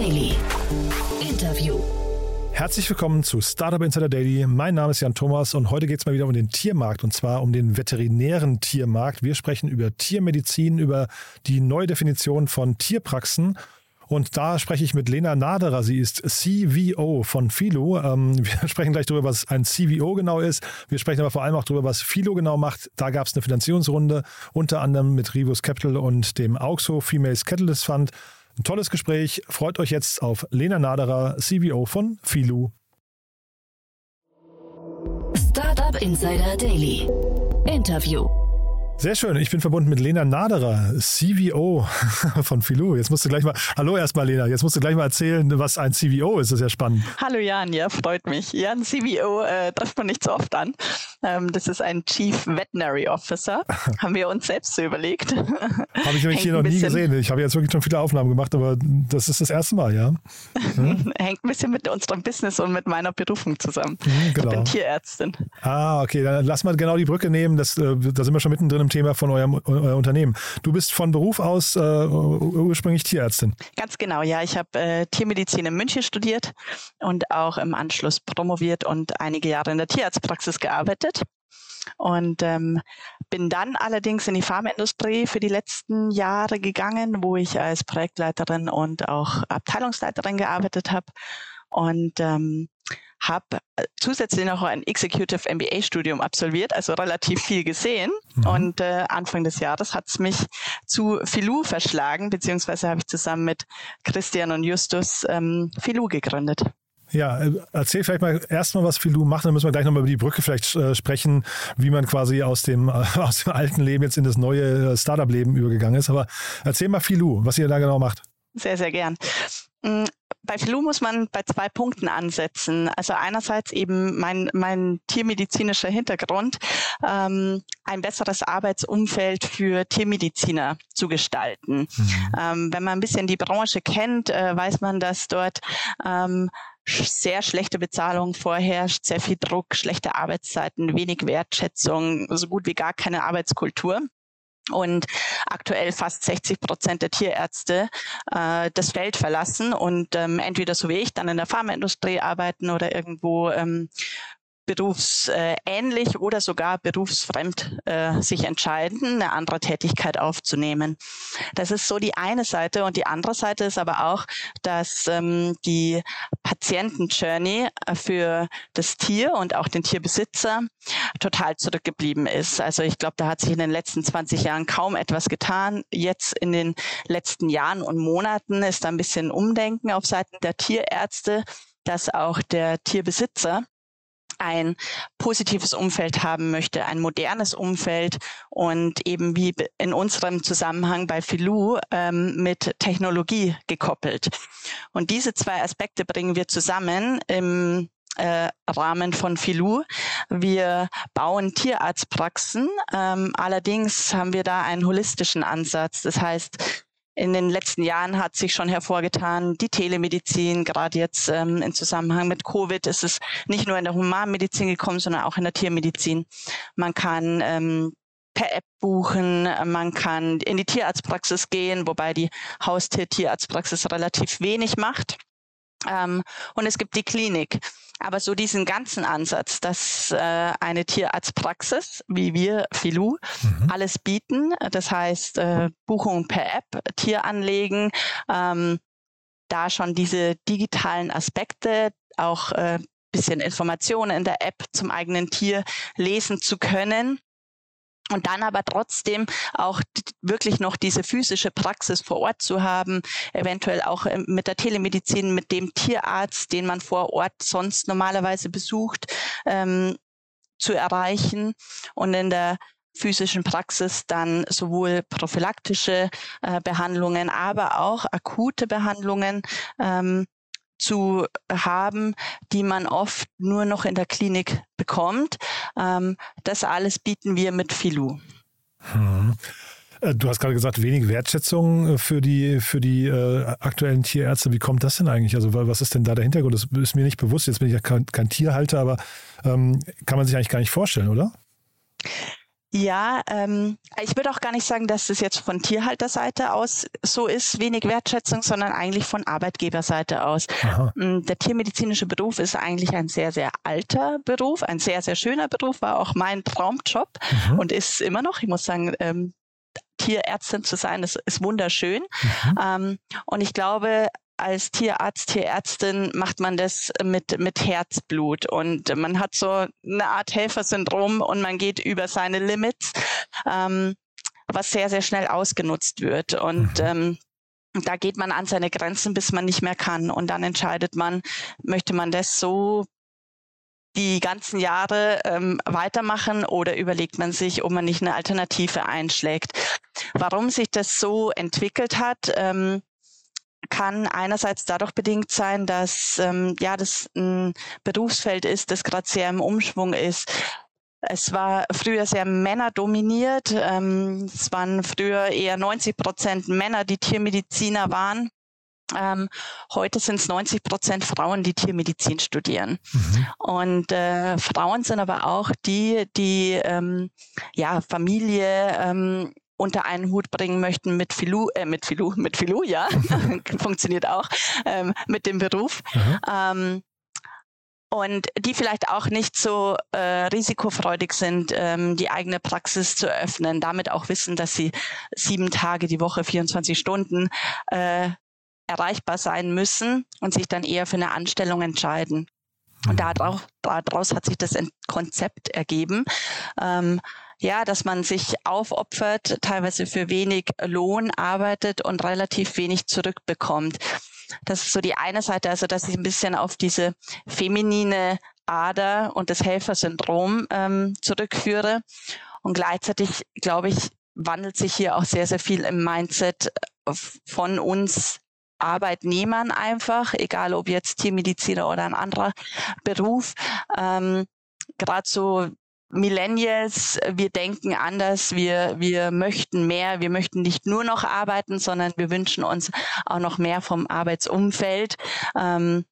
Daily. Interview. Herzlich willkommen zu Startup Insider Daily. Mein Name ist Jan Thomas und heute geht es mal wieder um den Tiermarkt und zwar um den veterinären Tiermarkt. Wir sprechen über Tiermedizin, über die Neudefinition von Tierpraxen und da spreche ich mit Lena Naderer. Sie ist CVO von Philo. Ähm, wir sprechen gleich darüber, was ein CVO genau ist. Wir sprechen aber vor allem auch darüber, was Philo genau macht. Da gab es eine Finanzierungsrunde, unter anderem mit Rivus Capital und dem Auxo Females Catalyst Fund. Ein tolles Gespräch. Freut euch jetzt auf Lena Naderer, CVO von Philo. Startup Insider Daily. Interview. Sehr schön. Ich bin verbunden mit Lena Naderer, CVO von Filou. Jetzt musst du gleich mal, hallo erstmal Lena, jetzt musst du gleich mal erzählen, was ein CVO ist. Das ist ja spannend. Hallo Jan, ja, freut mich. Ja, ein CVO äh, trifft man nicht so oft an. Ähm, das ist ein Chief Veterinary Officer. Haben wir uns selbst so überlegt. habe ich nämlich hier noch nie gesehen. Ich habe jetzt wirklich schon viele Aufnahmen gemacht, aber das ist das erste Mal, ja. Hm? Hängt ein bisschen mit unserem Business und mit meiner Berufung zusammen. Mhm, genau. Ich bin Tierärztin. Ah, okay. Dann lass mal genau die Brücke nehmen. Das, äh, da sind wir schon mittendrin im Thema von eurem euer Unternehmen. Du bist von Beruf aus äh, ursprünglich Tierärztin. Ganz genau, ja. Ich habe äh, Tiermedizin in München studiert und auch im Anschluss promoviert und einige Jahre in der Tierarztpraxis gearbeitet. Und ähm, bin dann allerdings in die Pharmaindustrie für die letzten Jahre gegangen, wo ich als Projektleiterin und auch Abteilungsleiterin gearbeitet habe. Und ähm, habe äh, zusätzlich noch ein Executive MBA-Studium absolviert, also relativ viel gesehen. Mhm. Und äh, Anfang des Jahres hat es mich zu Filou verschlagen, beziehungsweise habe ich zusammen mit Christian und Justus ähm, Filou gegründet. Ja, äh, erzähl vielleicht mal erstmal, was Filou macht, dann müssen wir gleich nochmal über die Brücke vielleicht äh, sprechen, wie man quasi aus dem, äh, aus dem alten Leben jetzt in das neue äh, Startup-Leben übergegangen ist. Aber erzähl mal Filou, was ihr da genau macht. Sehr, sehr gern. Mm, bei Flu muss man bei zwei Punkten ansetzen. Also einerseits eben mein, mein tiermedizinischer Hintergrund, ähm, ein besseres Arbeitsumfeld für Tiermediziner zu gestalten. Mhm. Ähm, wenn man ein bisschen die Branche kennt, äh, weiß man, dass dort ähm, sehr schlechte Bezahlung vorherrscht, sehr viel Druck, schlechte Arbeitszeiten, wenig Wertschätzung, so gut wie gar keine Arbeitskultur. Und aktuell fast 60 Prozent der Tierärzte äh, das Feld verlassen und ähm, entweder so wie ich dann in der Pharmaindustrie arbeiten oder irgendwo ähm, berufsähnlich oder sogar berufsfremd äh, sich entscheiden, eine andere Tätigkeit aufzunehmen. Das ist so die eine Seite und die andere Seite ist aber auch, dass ähm, die Patienten-Journey äh, für das Tier und auch den Tierbesitzer total zurückgeblieben ist. Also ich glaube, da hat sich in den letzten 20 Jahren kaum etwas getan. Jetzt in den letzten Jahren und Monaten ist da ein bisschen Umdenken auf Seiten der Tierärzte, dass auch der Tierbesitzer ein positives Umfeld haben möchte, ein modernes Umfeld und eben wie in unserem Zusammenhang bei Filou ähm, mit Technologie gekoppelt. Und diese zwei Aspekte bringen wir zusammen im äh, Rahmen von Filou. Wir bauen Tierarztpraxen. Ähm, allerdings haben wir da einen holistischen Ansatz. Das heißt, in den letzten Jahren hat sich schon hervorgetan, die Telemedizin, gerade jetzt ähm, im Zusammenhang mit Covid, ist es nicht nur in der Humanmedizin gekommen, sondern auch in der Tiermedizin. Man kann ähm, per App buchen, man kann in die Tierarztpraxis gehen, wobei die Haustier-Tierarztpraxis relativ wenig macht. Ähm, und es gibt die Klinik. Aber so diesen ganzen Ansatz, dass äh, eine Tierarztpraxis, wie wir Filou, mhm. alles bieten, das heißt äh, Buchung per App, Tier anlegen, ähm, da schon diese digitalen Aspekte, auch äh, bisschen Informationen in der App zum eigenen Tier lesen zu können und dann aber trotzdem auch wirklich noch diese physische Praxis vor Ort zu haben, eventuell auch ähm, mit der Telemedizin, mit dem Tierarzt, den man vor Ort sonst normalerweise besucht, ähm, zu erreichen und in der physischen Praxis dann sowohl prophylaktische äh, Behandlungen, aber auch akute Behandlungen ähm, zu haben, die man oft nur noch in der Klinik bekommt. Ähm, das alles bieten wir mit Filou. Hm. Äh, du hast gerade gesagt, wenig Wertschätzung äh, für die, für die äh, aktuellen Tierärzte. Wie kommt das denn eigentlich? Also was ist denn da der Hintergrund? Das ist mir nicht bewusst. Jetzt bin ich ja kein, kein Tierhalter, aber ähm, kann man sich eigentlich gar nicht vorstellen, oder? Ja, ähm, ich würde auch gar nicht sagen, dass es jetzt von Tierhalterseite aus so ist, wenig Wertschätzung, sondern eigentlich von Arbeitgeberseite aus. Aha. Mm, der tiermedizinische Beruf ist eigentlich ein sehr, sehr alter Beruf, ein sehr, sehr schöner Beruf, war auch mein Traumjob mhm. und ist immer noch. Ich muss sagen, ähm, Tierärztin zu sein, das ist wunderschön. Mhm. Ähm, und ich glaube, als Tierarzt, Tierärztin macht man das mit, mit Herzblut und man hat so eine Art Helfersyndrom und man geht über seine Limits, ähm, was sehr, sehr schnell ausgenutzt wird. Und mhm. ähm, da geht man an seine Grenzen, bis man nicht mehr kann. Und dann entscheidet man, möchte man das so die ganzen Jahre ähm, weitermachen oder überlegt man sich, ob man nicht eine Alternative einschlägt. Warum sich das so entwickelt hat, ähm, kann einerseits dadurch bedingt sein, dass ähm, ja das ein Berufsfeld ist, das gerade sehr im Umschwung ist. Es war früher sehr männerdominiert. Ähm, es waren früher eher 90 Prozent Männer, die Tiermediziner waren. Ähm, heute sind es 90 Prozent Frauen, die Tiermedizin studieren. Mhm. Und äh, Frauen sind aber auch die, die ähm, ja Familie ähm, unter einen Hut bringen möchten mit Filu, äh, mit Filu, mit Filu, ja, funktioniert auch, ähm, mit dem Beruf. Ähm, und die vielleicht auch nicht so äh, risikofreudig sind, ähm, die eigene Praxis zu öffnen, damit auch wissen, dass sie sieben Tage die Woche, 24 Stunden äh, erreichbar sein müssen und sich dann eher für eine Anstellung entscheiden. Und mhm. daraus, daraus hat sich das Konzept ergeben. Ähm, ja, dass man sich aufopfert, teilweise für wenig Lohn arbeitet und relativ wenig zurückbekommt. Das ist so die eine Seite, also dass ich ein bisschen auf diese feminine Ader und das Helfersyndrom ähm, zurückführe. Und gleichzeitig, glaube ich, wandelt sich hier auch sehr, sehr viel im Mindset von uns Arbeitnehmern einfach, egal ob jetzt Tiermediziner oder ein anderer Beruf. Ähm, Gerade so Millennials, wir denken anders, wir, wir möchten mehr, wir möchten nicht nur noch arbeiten, sondern wir wünschen uns auch noch mehr vom Arbeitsumfeld. Ähm,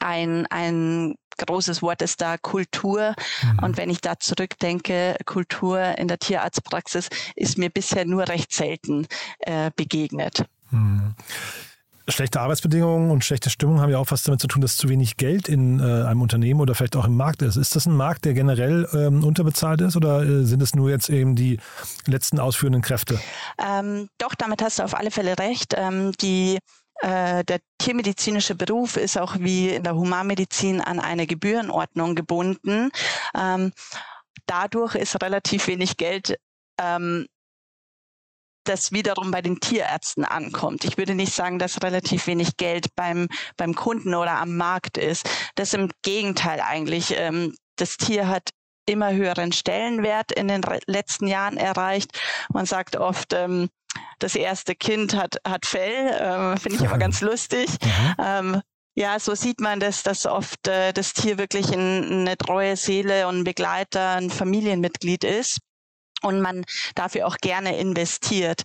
ein, ein großes Wort ist da Kultur. Mhm. Und wenn ich da zurückdenke, Kultur in der Tierarztpraxis ist mir bisher nur recht selten äh, begegnet. Mhm. Schlechte Arbeitsbedingungen und schlechte Stimmung haben ja auch was damit zu tun, dass zu wenig Geld in äh, einem Unternehmen oder vielleicht auch im Markt ist. Ist das ein Markt, der generell ähm, unterbezahlt ist oder äh, sind es nur jetzt eben die letzten ausführenden Kräfte? Ähm, doch, damit hast du auf alle Fälle recht. Ähm, die äh, der tiermedizinische Beruf ist auch wie in der Humanmedizin an eine Gebührenordnung gebunden. Ähm, dadurch ist relativ wenig Geld ähm, das wiederum bei den Tierärzten ankommt. Ich würde nicht sagen, dass relativ wenig Geld beim, beim Kunden oder am Markt ist. Das im Gegenteil eigentlich. Ähm, das Tier hat immer höheren Stellenwert in den letzten Jahren erreicht. Man sagt oft, ähm, das erste Kind hat, hat Fell, äh, finde ich immer ganz lustig. Mhm. Ähm, ja, so sieht man das, dass oft äh, das Tier wirklich ein, eine treue Seele und ein Begleiter, ein Familienmitglied ist und man dafür auch gerne investiert.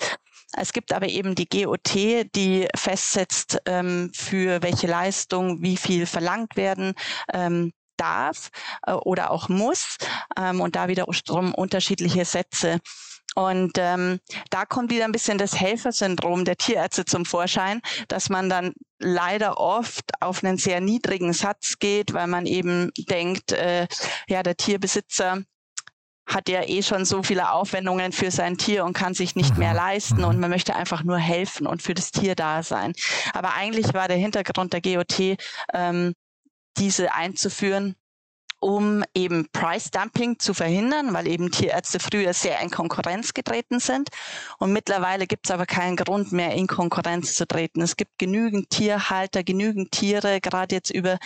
Es gibt aber eben die GOT, die festsetzt, ähm, für welche Leistung wie viel verlangt werden ähm, darf äh, oder auch muss ähm, und da wiederum unterschiedliche Sätze. Und ähm, da kommt wieder ein bisschen das Helfersyndrom der Tierärzte zum Vorschein, dass man dann leider oft auf einen sehr niedrigen Satz geht, weil man eben denkt, äh, ja, der Tierbesitzer hat ja eh schon so viele Aufwendungen für sein Tier und kann sich nicht mehr mhm. leisten und mhm. man möchte einfach nur helfen und für das Tier da sein. Aber eigentlich war der Hintergrund der GOT, ähm, diese einzuführen, um eben Price Dumping zu verhindern, weil eben Tierärzte früher sehr in Konkurrenz getreten sind. Und mittlerweile gibt es aber keinen Grund mehr, in Konkurrenz zu treten. Es gibt genügend Tierhalter, genügend Tiere. Gerade jetzt über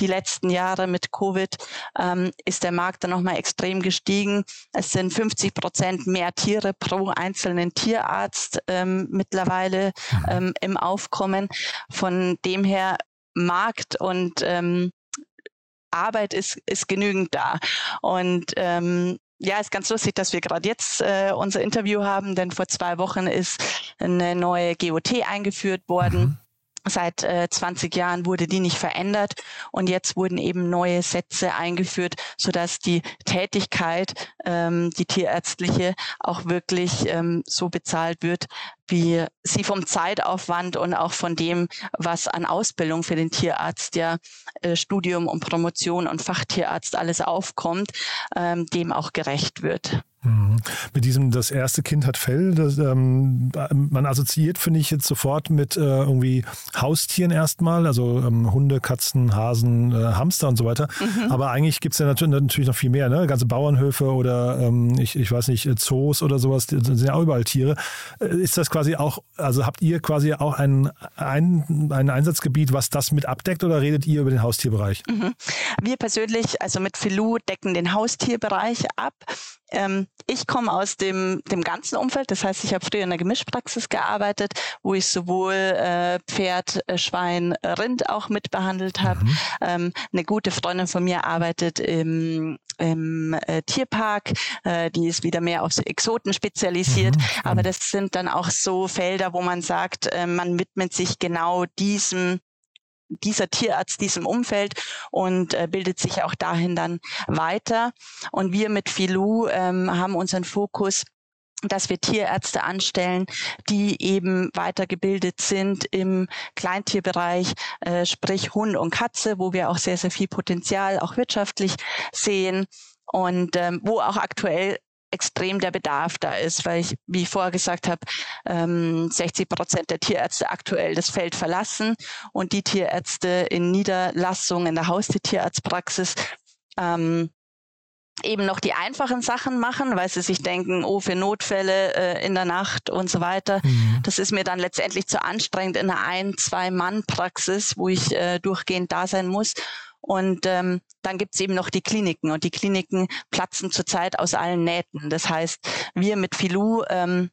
die letzten Jahre mit Covid ähm, ist der Markt dann nochmal extrem gestiegen. Es sind 50 Prozent mehr Tiere pro einzelnen Tierarzt ähm, mittlerweile mhm. ähm, im Aufkommen. Von dem her Markt und ähm, Arbeit ist, ist genügend da. Und ähm, ja, ist ganz lustig, dass wir gerade jetzt äh, unser Interview haben, denn vor zwei Wochen ist eine neue GOT eingeführt worden. Mhm. Seit äh, 20 Jahren wurde die nicht verändert und jetzt wurden eben neue Sätze eingeführt, sodass die Tätigkeit, ähm, die tierärztliche, auch wirklich ähm, so bezahlt wird, wie sie vom Zeitaufwand und auch von dem, was an Ausbildung für den Tierarzt ja äh, Studium und Promotion und Fachtierarzt alles aufkommt, ähm, dem auch gerecht wird. Mhm. Mit diesem, das erste Kind hat Fell, das, ähm, man assoziiert, finde ich, jetzt sofort mit äh, irgendwie Haustieren erstmal, also ähm, Hunde, Katzen, Hasen, äh, Hamster und so weiter. Mhm. Aber eigentlich gibt es ja natürlich noch viel mehr, ne? Ganze Bauernhöfe oder ähm, ich, ich weiß nicht, Zoos oder sowas, das sind ja auch überall Tiere. Äh, ist das quasi auch, also habt ihr quasi auch ein, ein, ein Einsatzgebiet, was das mit abdeckt oder redet ihr über den Haustierbereich? Mhm. Wir persönlich, also mit Filou, decken den Haustierbereich ab. Ähm, ich komme aus dem, dem ganzen Umfeld. Das heißt, ich habe früher in der Gemischpraxis gearbeitet, wo ich sowohl äh, Pferd, äh, Schwein, Rind auch mitbehandelt habe. Mhm. Ähm, eine gute Freundin von mir arbeitet im, im äh, Tierpark. Äh, die ist wieder mehr auf Exoten spezialisiert. Mhm. Aber das sind dann auch so Felder, wo man sagt, äh, man widmet sich genau diesem dieser Tierarzt diesem Umfeld und äh, bildet sich auch dahin dann weiter. Und wir mit Filou ähm, haben unseren Fokus dass wir Tierärzte anstellen, die eben weitergebildet sind im Kleintierbereich, äh, sprich Hund und Katze, wo wir auch sehr, sehr viel Potenzial auch wirtschaftlich sehen und ähm, wo auch aktuell extrem der Bedarf da ist, weil ich, wie ich vorher gesagt habe, ähm, 60 Prozent der Tierärzte aktuell das Feld verlassen und die Tierärzte in Niederlassung in der Haustiertierarztpraxis ähm, eben noch die einfachen Sachen machen, weil sie sich denken, oh, für Notfälle äh, in der Nacht und so weiter. Mhm. Das ist mir dann letztendlich zu anstrengend in einer ein-, zwei-Mann-Praxis, wo ich äh, durchgehend da sein muss. Und ähm, dann gibt's eben noch die Kliniken und die Kliniken platzen zurzeit aus allen Nähten. Das heißt, wir mit Filou ähm,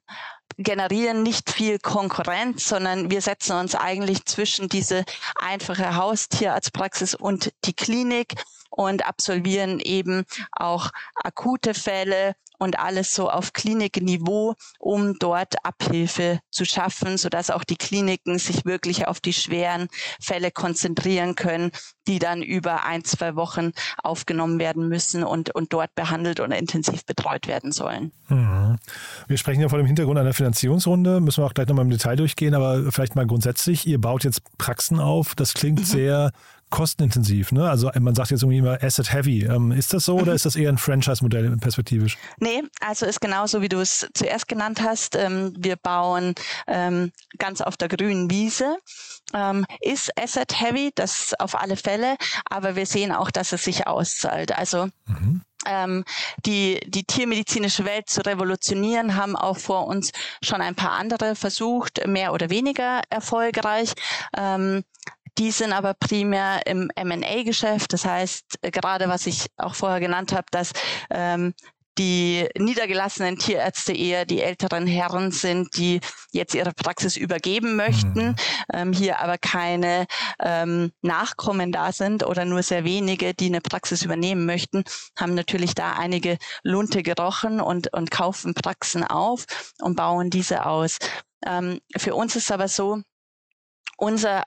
generieren nicht viel Konkurrenz, sondern wir setzen uns eigentlich zwischen diese einfache Haustierarztpraxis und die Klinik und absolvieren eben auch akute Fälle und alles so auf Klinikniveau, um dort Abhilfe zu schaffen, sodass auch die Kliniken sich wirklich auf die schweren Fälle konzentrieren können, die dann über ein, zwei Wochen aufgenommen werden müssen und, und dort behandelt und intensiv betreut werden sollen. Mhm. Wir sprechen ja vor dem Hintergrund einer Finanzierungsrunde, müssen wir auch gleich nochmal im Detail durchgehen, aber vielleicht mal grundsätzlich, ihr baut jetzt Praxen auf, das klingt mhm. sehr kostenintensiv. Ne? Also man sagt jetzt irgendwie immer Asset Heavy. Ähm, ist das so oder mhm. ist das eher ein Franchise-Modell perspektivisch? Nee, also ist genauso, wie du es zuerst genannt hast. Ähm, wir bauen ähm, ganz auf der grünen Wiese. Ähm, ist Asset Heavy, das auf alle Fälle, aber wir sehen auch, dass es sich auszahlt. Also mhm ähm, die, die tiermedizinische Welt zu revolutionieren, haben auch vor uns schon ein paar andere versucht, mehr oder weniger erfolgreich. Ähm, die sind aber primär im M&A-Geschäft. Das heißt, äh, gerade was ich auch vorher genannt habe, dass ähm, die niedergelassenen Tierärzte eher die älteren Herren sind, die jetzt ihre Praxis übergeben möchten, mhm. ähm, hier aber keine ähm, Nachkommen da sind oder nur sehr wenige, die eine Praxis übernehmen möchten, haben natürlich da einige Lunte gerochen und, und kaufen Praxen auf und bauen diese aus. Ähm, für uns ist aber so, unser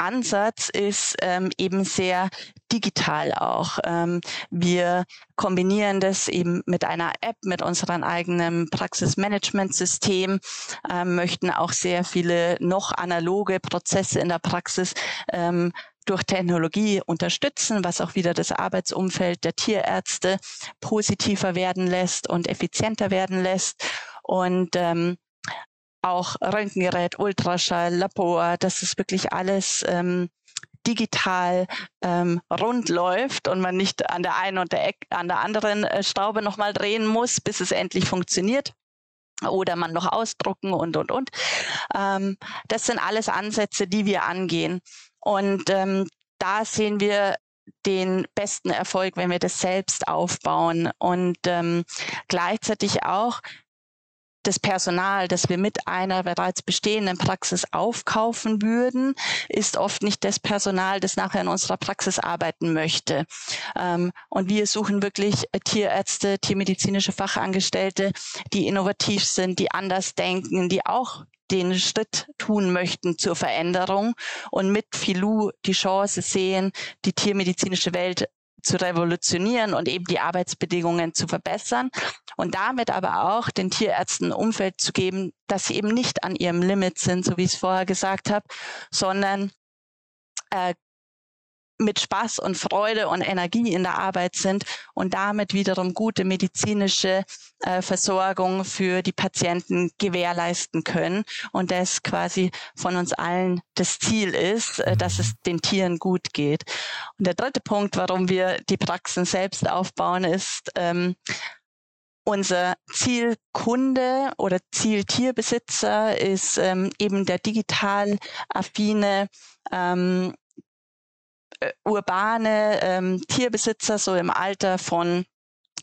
Ansatz ist ähm, eben sehr digital auch. Ähm, wir kombinieren das eben mit einer App, mit unserem eigenen Praxismanagementsystem, ähm, möchten auch sehr viele noch analoge Prozesse in der Praxis ähm, durch Technologie unterstützen, was auch wieder das Arbeitsumfeld der Tierärzte positiver werden lässt und effizienter werden lässt. Und ähm, auch Röntgengerät, Ultraschall, Labor, dass es wirklich alles ähm, digital ähm, rund läuft und man nicht an der einen und der Eck, an der anderen äh, Schraube nochmal drehen muss, bis es endlich funktioniert oder man noch ausdrucken und und und. Ähm, das sind alles Ansätze, die wir angehen. Und ähm, da sehen wir den besten Erfolg, wenn wir das selbst aufbauen und ähm, gleichzeitig auch das Personal, das wir mit einer bereits bestehenden Praxis aufkaufen würden, ist oft nicht das Personal, das nachher in unserer Praxis arbeiten möchte. Ähm, und wir suchen wirklich Tierärzte, tiermedizinische Fachangestellte, die innovativ sind, die anders denken, die auch den Schritt tun möchten zur Veränderung und mit Filou die Chance sehen, die tiermedizinische Welt zu revolutionieren und eben die Arbeitsbedingungen zu verbessern und damit aber auch den Tierärzten ein Umfeld zu geben, dass sie eben nicht an ihrem Limit sind, so wie ich es vorher gesagt habe, sondern äh, mit Spaß und Freude und Energie in der Arbeit sind und damit wiederum gute medizinische äh, Versorgung für die Patienten gewährleisten können und das quasi von uns allen das Ziel ist, äh, dass es den Tieren gut geht. Und der dritte Punkt, warum wir die Praxen selbst aufbauen, ist, ähm, unser Zielkunde oder Zieltierbesitzer ist ähm, eben der digital affine ähm, äh, urbane ähm, Tierbesitzer so im Alter von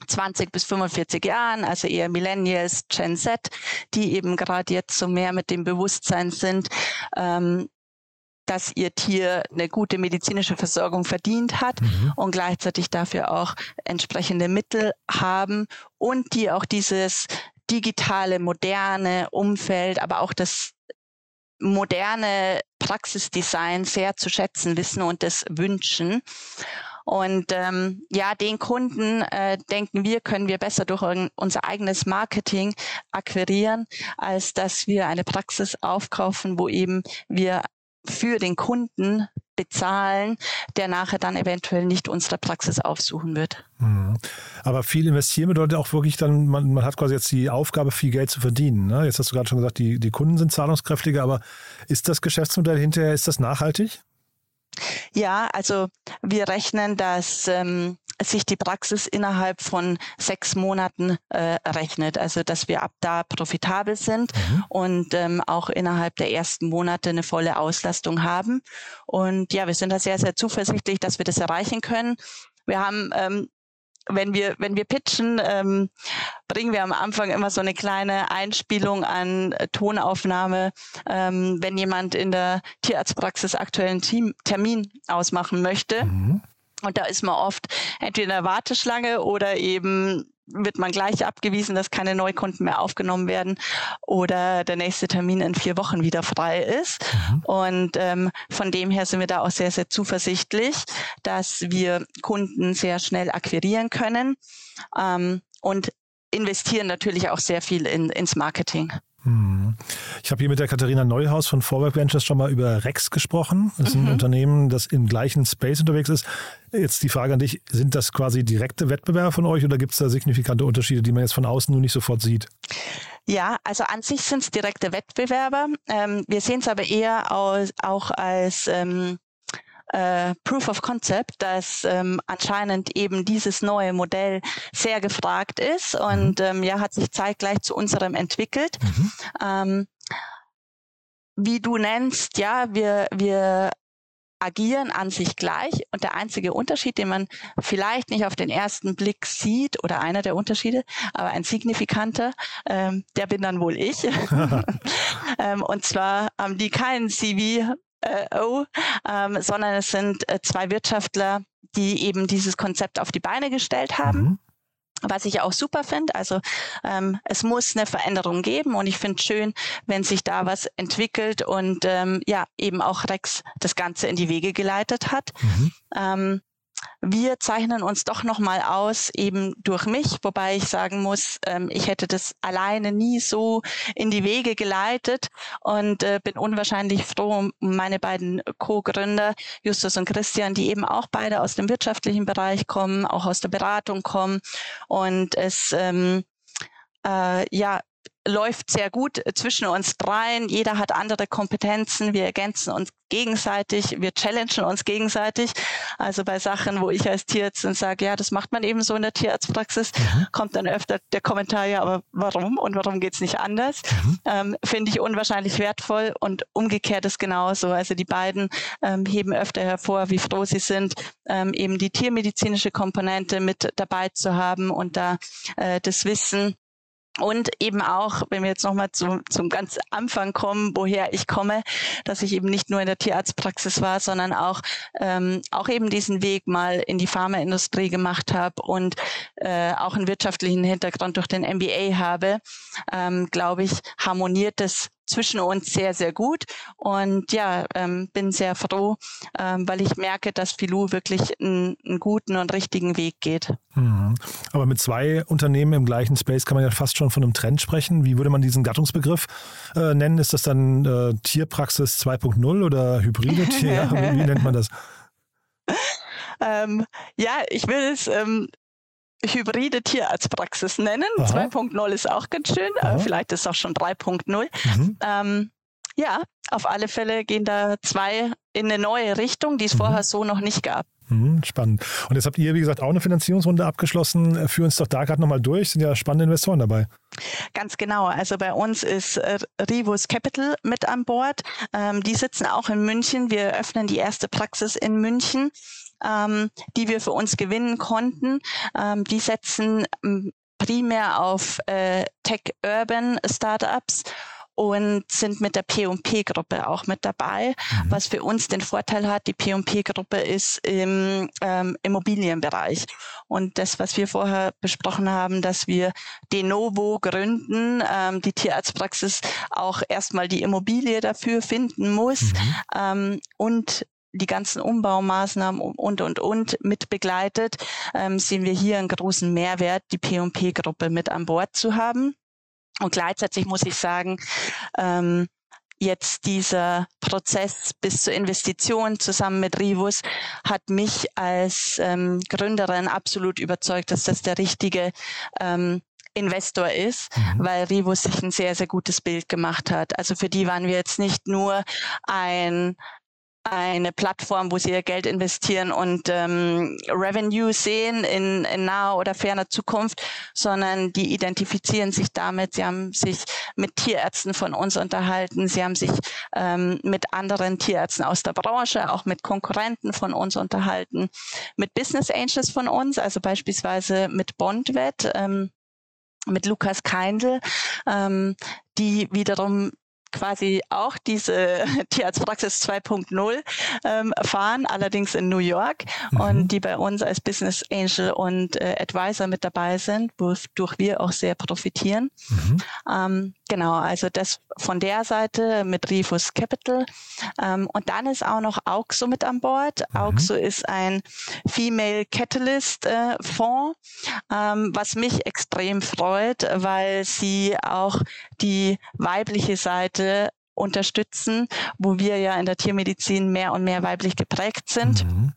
20 bis 45 Jahren, also eher Millennials, Gen Z, die eben gerade jetzt so mehr mit dem Bewusstsein sind, ähm, dass ihr Tier eine gute medizinische Versorgung verdient hat mhm. und gleichzeitig dafür auch entsprechende Mittel haben und die auch dieses digitale, moderne Umfeld, aber auch das moderne Praxisdesign sehr zu schätzen wissen und das wünschen. Und ähm, ja, den Kunden, äh, denken wir, können wir besser durch unser eigenes Marketing akquirieren, als dass wir eine Praxis aufkaufen, wo eben wir für den Kunden bezahlen, der nachher dann eventuell nicht unsere Praxis aufsuchen wird. Mhm. Aber viel investieren bedeutet auch wirklich dann, man, man hat quasi jetzt die Aufgabe, viel Geld zu verdienen. Ne? Jetzt hast du gerade schon gesagt, die, die Kunden sind zahlungskräftiger, aber ist das Geschäftsmodell hinterher, ist das nachhaltig? Ja, also wir rechnen, dass ähm, sich die Praxis innerhalb von sechs Monaten äh, rechnet. Also dass wir ab da profitabel sind mhm. und ähm, auch innerhalb der ersten Monate eine volle Auslastung haben. Und ja, wir sind da sehr, sehr zuversichtlich, dass wir das erreichen können. Wir haben ähm, wenn wir, wenn wir pitchen, ähm, bringen wir am Anfang immer so eine kleine Einspielung an Tonaufnahme, ähm, wenn jemand in der Tierarztpraxis aktuellen Team, Termin ausmachen möchte. Mhm. Und da ist man oft entweder in der Warteschlange oder eben wird man gleich abgewiesen, dass keine Neukunden mehr aufgenommen werden oder der nächste Termin in vier Wochen wieder frei ist. Mhm. Und ähm, von dem her sind wir da auch sehr, sehr zuversichtlich, dass wir Kunden sehr schnell akquirieren können ähm, und investieren natürlich auch sehr viel in, ins Marketing. Ich habe hier mit der Katharina Neuhaus von Vorwerk Ventures schon mal über Rex gesprochen. Das ist ein mhm. Unternehmen, das im gleichen Space unterwegs ist. Jetzt die Frage an dich, sind das quasi direkte Wettbewerber von euch oder gibt es da signifikante Unterschiede, die man jetzt von außen nur nicht sofort sieht? Ja, also an sich sind es direkte Wettbewerber. Ähm, wir sehen es aber eher aus, auch als ähm, äh, Proof of Concept, dass ähm, anscheinend eben dieses neue Modell sehr gefragt ist und mhm. ähm, ja, hat sich zeitgleich zu unserem entwickelt. Mhm. Ähm, wie du nennst, ja, wir, wir agieren an sich gleich und der einzige Unterschied, den man vielleicht nicht auf den ersten Blick sieht oder einer der Unterschiede, aber ein signifikanter, ähm, der bin dann wohl ich. ähm, und zwar haben die keinen CV äh, oh, ähm, sondern es sind äh, zwei Wirtschaftler, die eben dieses Konzept auf die Beine gestellt haben. Mhm. Was ich auch super finde, also ähm, es muss eine Veränderung geben und ich finde schön, wenn sich da was entwickelt und ähm, ja eben auch Rex das Ganze in die Wege geleitet hat. Mhm. Ähm, wir zeichnen uns doch nochmal aus, eben durch mich, wobei ich sagen muss, ähm, ich hätte das alleine nie so in die Wege geleitet und äh, bin unwahrscheinlich froh um meine beiden Co-Gründer, Justus und Christian, die eben auch beide aus dem wirtschaftlichen Bereich kommen, auch aus der Beratung kommen und es ähm, äh, ja läuft sehr gut zwischen uns dreien. Jeder hat andere Kompetenzen. Wir ergänzen uns gegenseitig. Wir challengen uns gegenseitig. Also bei Sachen, wo ich als Tierarzt sage, ja, das macht man eben so in der Tierarztpraxis, mhm. kommt dann öfter der Kommentar, ja, aber warum und warum geht's nicht anders? Mhm. Ähm, Finde ich unwahrscheinlich wertvoll und umgekehrt ist genauso. Also die beiden ähm, heben öfter hervor, wie froh sie sind, ähm, eben die tiermedizinische Komponente mit dabei zu haben und da äh, das Wissen und eben auch, wenn wir jetzt nochmal zum, zum ganz Anfang kommen, woher ich komme, dass ich eben nicht nur in der Tierarztpraxis war, sondern auch, ähm, auch eben diesen Weg mal in die Pharmaindustrie gemacht habe und äh, auch einen wirtschaftlichen Hintergrund durch den MBA habe, ähm, glaube ich, harmoniert das zwischen uns sehr, sehr gut. Und ja, ähm, bin sehr froh, ähm, weil ich merke, dass Filou wirklich einen, einen guten und richtigen Weg geht. Mhm. Aber mit zwei Unternehmen im gleichen Space kann man ja fast schon von einem Trend sprechen. Wie würde man diesen Gattungsbegriff äh, nennen? Ist das dann äh, Tierpraxis 2.0 oder hybride Tier? wie, wie nennt man das? Ähm, ja, ich will es ähm, hybride Tierarztpraxis nennen. 2.0 ist auch ganz schön. Äh, vielleicht ist es auch schon 3.0. Mhm. Ähm, ja, auf alle Fälle gehen da zwei in eine neue Richtung, die es mhm. vorher so noch nicht gab. Mhm, spannend. Und jetzt habt ihr, wie gesagt, auch eine Finanzierungsrunde abgeschlossen. Führ uns doch da gerade nochmal durch. Sind ja spannende Investoren dabei. Ganz genau. Also bei uns ist äh, Rivus Capital mit an Bord. Ähm, die sitzen auch in München. Wir öffnen die erste Praxis in München ähm, die wir für uns gewinnen konnten. Ähm, die setzen ähm, primär auf äh, Tech-Urban Startups und sind mit der P&P-Gruppe auch mit dabei, mhm. was für uns den Vorteil hat, die P&P-Gruppe ist im ähm, Immobilienbereich. Und das, was wir vorher besprochen haben, dass wir de novo gründen, ähm, die Tierarztpraxis auch erstmal die Immobilie dafür finden muss mhm. ähm, und die ganzen Umbaumaßnahmen und, und, und mit begleitet, ähm, sehen wir hier einen großen Mehrwert, die P&P-Gruppe mit an Bord zu haben. Und gleichzeitig muss ich sagen, ähm, jetzt dieser Prozess bis zur Investition zusammen mit Rivus hat mich als ähm, Gründerin absolut überzeugt, dass das der richtige ähm, Investor ist, mhm. weil Rivus sich ein sehr, sehr gutes Bild gemacht hat. Also für die waren wir jetzt nicht nur ein eine Plattform, wo sie ihr Geld investieren und ähm, Revenue sehen in, in naher oder ferner Zukunft, sondern die identifizieren sich damit. Sie haben sich mit Tierärzten von uns unterhalten. Sie haben sich ähm, mit anderen Tierärzten aus der Branche, auch mit Konkurrenten von uns unterhalten, mit Business Angels von uns, also beispielsweise mit Bondvet. Ähm, mit Lukas Keindl, ähm, die wiederum quasi auch diese Tierarztpraxis 2.0 ähm, fahren, allerdings in New York mhm. und die bei uns als Business Angel und äh, Advisor mit dabei sind, wodurch wir auch sehr profitieren. Mhm. Ähm, genau, also das von der Seite mit Rifus Capital. Ähm, und dann ist auch noch Auxo mit an Bord. Mhm. Auxo ist ein Female Catalyst äh, Fonds, ähm, was mich extrem freut, weil sie auch die weibliche Seite unterstützen, wo wir ja in der Tiermedizin mehr und mehr weiblich geprägt sind. Mhm.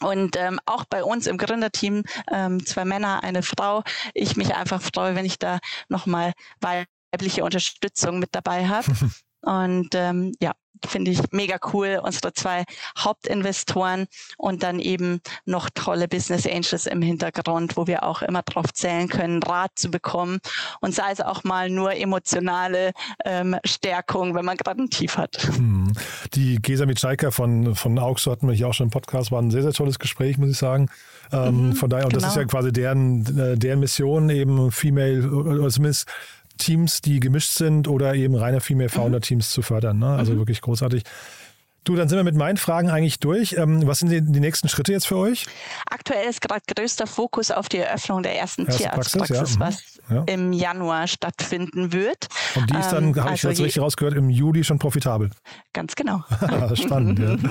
Und ähm, auch bei uns im Gründerteam ähm, zwei Männer, eine Frau. Ich mich einfach freue, wenn ich da nochmal weibliche Unterstützung mit dabei habe. Und ähm, ja, finde ich mega cool. Unsere zwei Hauptinvestoren und dann eben noch tolle Business Angels im Hintergrund, wo wir auch immer drauf zählen können, Rat zu bekommen und sei es auch mal nur emotionale ähm, Stärkung, wenn man gerade ein Tief hat. Hm. Die Gesa Mitschaiker von, von Auxo hatten wir hier auch schon im Podcast, war ein sehr, sehr tolles Gespräch, muss ich sagen. Ähm, mhm, von daher, und genau. das ist ja quasi deren, äh, deren Mission, eben Female, oder zumindest Teams, die gemischt sind oder eben reine Female Founder Teams mhm. zu fördern. Ne? Also mhm. wirklich großartig. Du, dann sind wir mit meinen Fragen eigentlich durch. Ähm, was sind die, die, nächsten Schritte jetzt für euch? Aktuell ist gerade größter Fokus auf die Eröffnung der ersten Erste Tierarztpraxis, ja. was ja. im Januar stattfinden wird. Und die ist dann, ähm, habe also ich jetzt richtig rausgehört, im Juli schon profitabel. Ganz genau. Spannend, ja.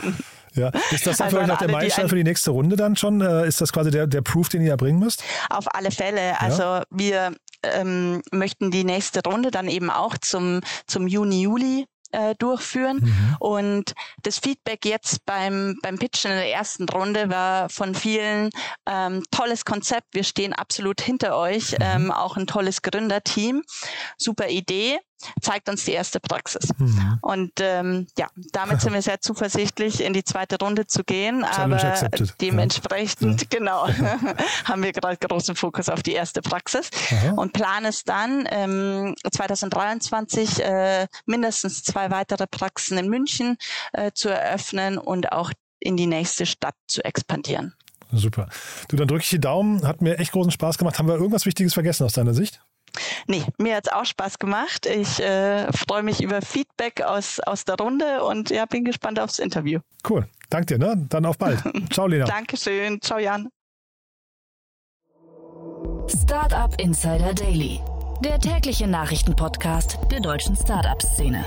Ja. Ist das dann also vielleicht auch der Meilenstein für die nächste Runde dann schon? Äh, ist das quasi der, der Proof, den ihr erbringen müsst? Auf alle Fälle. Also ja. wir ähm, möchten die nächste Runde dann eben auch zum, zum Juni, Juli äh, durchführen. Mhm. Und das Feedback jetzt beim, beim Pitchen in der ersten Runde war von vielen ähm, tolles Konzept. Wir stehen absolut hinter euch. Mhm. Ähm, auch ein tolles Gründerteam. Super Idee zeigt uns die erste Praxis. Mhm. Und ähm, ja, damit sind wir sehr zuversichtlich, in die zweite Runde zu gehen. Aber dementsprechend, ja. genau, haben wir gerade großen Fokus auf die erste Praxis Aha. und planen es dann ähm, 2023 äh, mindestens zwei weitere Praxen in München äh, zu eröffnen und auch in die nächste Stadt zu expandieren. Super. Du, dann drücke ich die Daumen. Hat mir echt großen Spaß gemacht. Haben wir irgendwas Wichtiges vergessen aus deiner Sicht? Nee, mir hat es auch Spaß gemacht. Ich äh, freue mich über Feedback aus, aus der Runde und ja, bin gespannt aufs Interview. Cool. Danke dir, ne? Dann auf bald. Ciao, Lena. Dankeschön. Ciao, Jan. Startup Insider Daily. der tägliche Nachrichtenpodcast der deutschen Startup-Szene.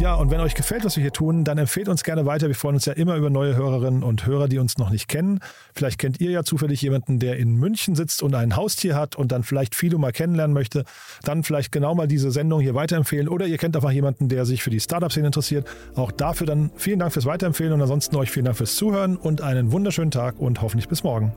Ja, und wenn euch gefällt, was wir hier tun, dann empfehlt uns gerne weiter. Wir freuen uns ja immer über neue Hörerinnen und Hörer, die uns noch nicht kennen. Vielleicht kennt ihr ja zufällig jemanden, der in München sitzt und ein Haustier hat und dann vielleicht Fido mal kennenlernen möchte. Dann vielleicht genau mal diese Sendung hier weiterempfehlen. Oder ihr kennt einfach jemanden, der sich für die Startup-Szene interessiert. Auch dafür dann vielen Dank fürs Weiterempfehlen und ansonsten euch vielen Dank fürs Zuhören und einen wunderschönen Tag und hoffentlich bis morgen.